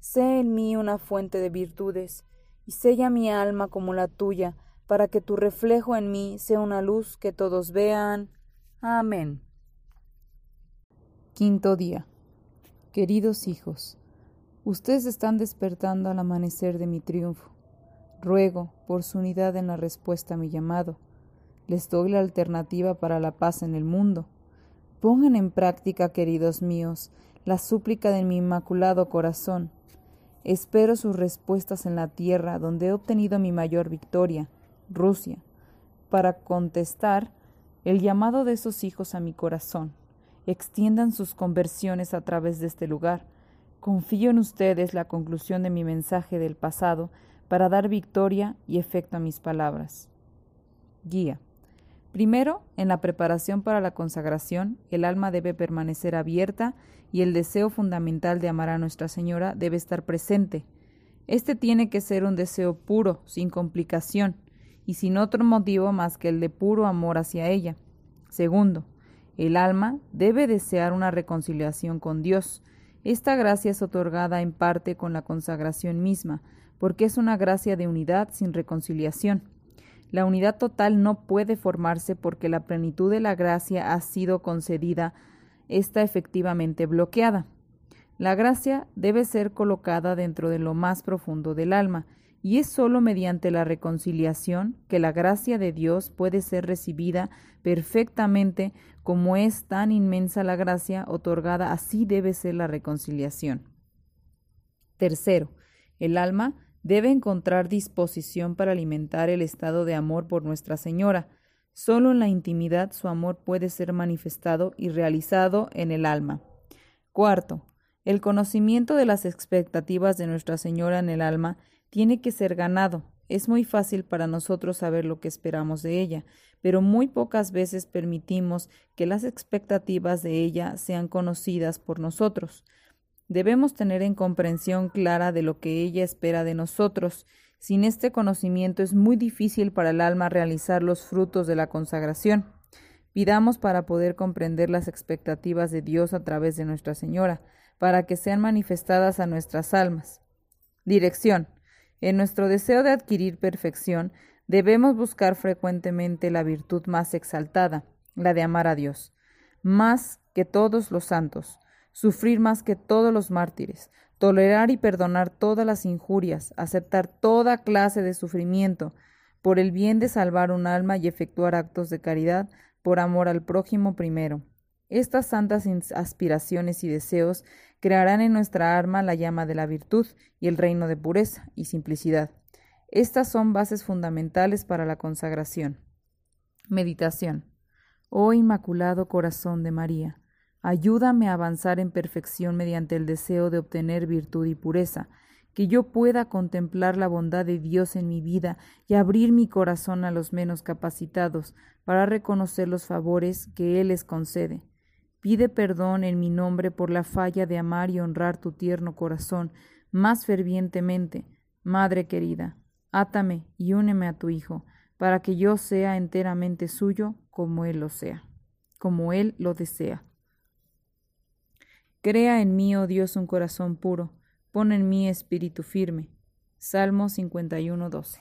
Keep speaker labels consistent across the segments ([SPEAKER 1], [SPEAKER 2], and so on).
[SPEAKER 1] Sé en mí una fuente de virtudes, y sella mi alma como la tuya, para que tu reflejo en mí sea una luz que todos vean. Amén. Quinto día. Queridos hijos, Ustedes están despertando al amanecer de mi triunfo. Ruego por su unidad en la respuesta a mi llamado. Les doy la alternativa para la paz en el mundo. Pongan en práctica, queridos míos, la súplica de mi inmaculado corazón. Espero sus respuestas en la tierra donde he obtenido mi mayor victoria, Rusia, para contestar el llamado de esos hijos a mi corazón. Extiendan sus conversiones a través de este lugar Confío en ustedes la conclusión de mi mensaje del pasado para dar victoria y efecto a mis palabras. Guía. Primero, en la preparación para la consagración, el alma debe permanecer abierta y el deseo fundamental de amar a Nuestra Señora debe estar presente. Este tiene que ser un deseo puro, sin complicación, y sin otro motivo más que el de puro amor hacia ella. Segundo, el alma debe desear una reconciliación con Dios, esta gracia es otorgada en parte con la consagración misma, porque es una gracia de unidad sin reconciliación. La unidad total no puede formarse porque la plenitud de la gracia ha sido concedida, está efectivamente bloqueada. La gracia debe ser colocada dentro de lo más profundo del alma, y es sólo mediante la reconciliación que la gracia de Dios puede ser recibida perfectamente como es tan inmensa la gracia otorgada, así debe ser la reconciliación. Tercero, el alma debe encontrar disposición para alimentar el estado de amor por Nuestra Señora. Solo en la intimidad su amor puede ser manifestado y realizado en el alma. Cuarto, el conocimiento de las expectativas de Nuestra Señora en el alma tiene que ser ganado. Es muy fácil para nosotros saber lo que esperamos de ella, pero muy pocas veces permitimos que las expectativas de ella sean conocidas por nosotros. Debemos tener en comprensión clara de lo que ella espera de nosotros. Sin este conocimiento es muy difícil para el alma realizar los frutos de la consagración. Pidamos para poder comprender las expectativas de Dios a través de Nuestra Señora, para que sean manifestadas a nuestras almas. Dirección. En nuestro deseo de adquirir perfección, debemos buscar frecuentemente la virtud más exaltada, la de amar a Dios, más que todos los santos, sufrir más que todos los mártires, tolerar y perdonar todas las injurias, aceptar toda clase de sufrimiento, por el bien de salvar un alma y efectuar actos de caridad por amor al prójimo primero. Estas santas aspiraciones y deseos crearán en nuestra alma la llama de la virtud y el reino de pureza y simplicidad. Estas son bases fundamentales para la consagración. Meditación. Oh Inmaculado Corazón de María, ayúdame a avanzar en perfección mediante el deseo de obtener virtud y pureza, que yo pueda contemplar la bondad de Dios en mi vida y abrir mi corazón a los menos capacitados para reconocer los favores que Él les concede. Pide perdón en mi nombre por la falla de amar y honrar tu tierno corazón más fervientemente. Madre querida, átame y úneme a tu Hijo, para que yo sea enteramente suyo como Él lo sea, como Él lo desea. Crea en mí, oh Dios, un corazón puro, pon en mí espíritu firme. Salmo 51, 12.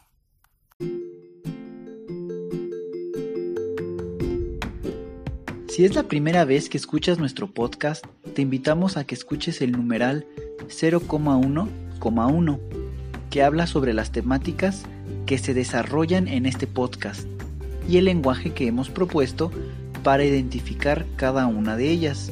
[SPEAKER 2] Si es la primera vez que escuchas nuestro podcast, te invitamos a que escuches el numeral 0,1,1, que habla sobre las temáticas que se desarrollan en este podcast y el lenguaje que hemos propuesto para identificar cada una de ellas,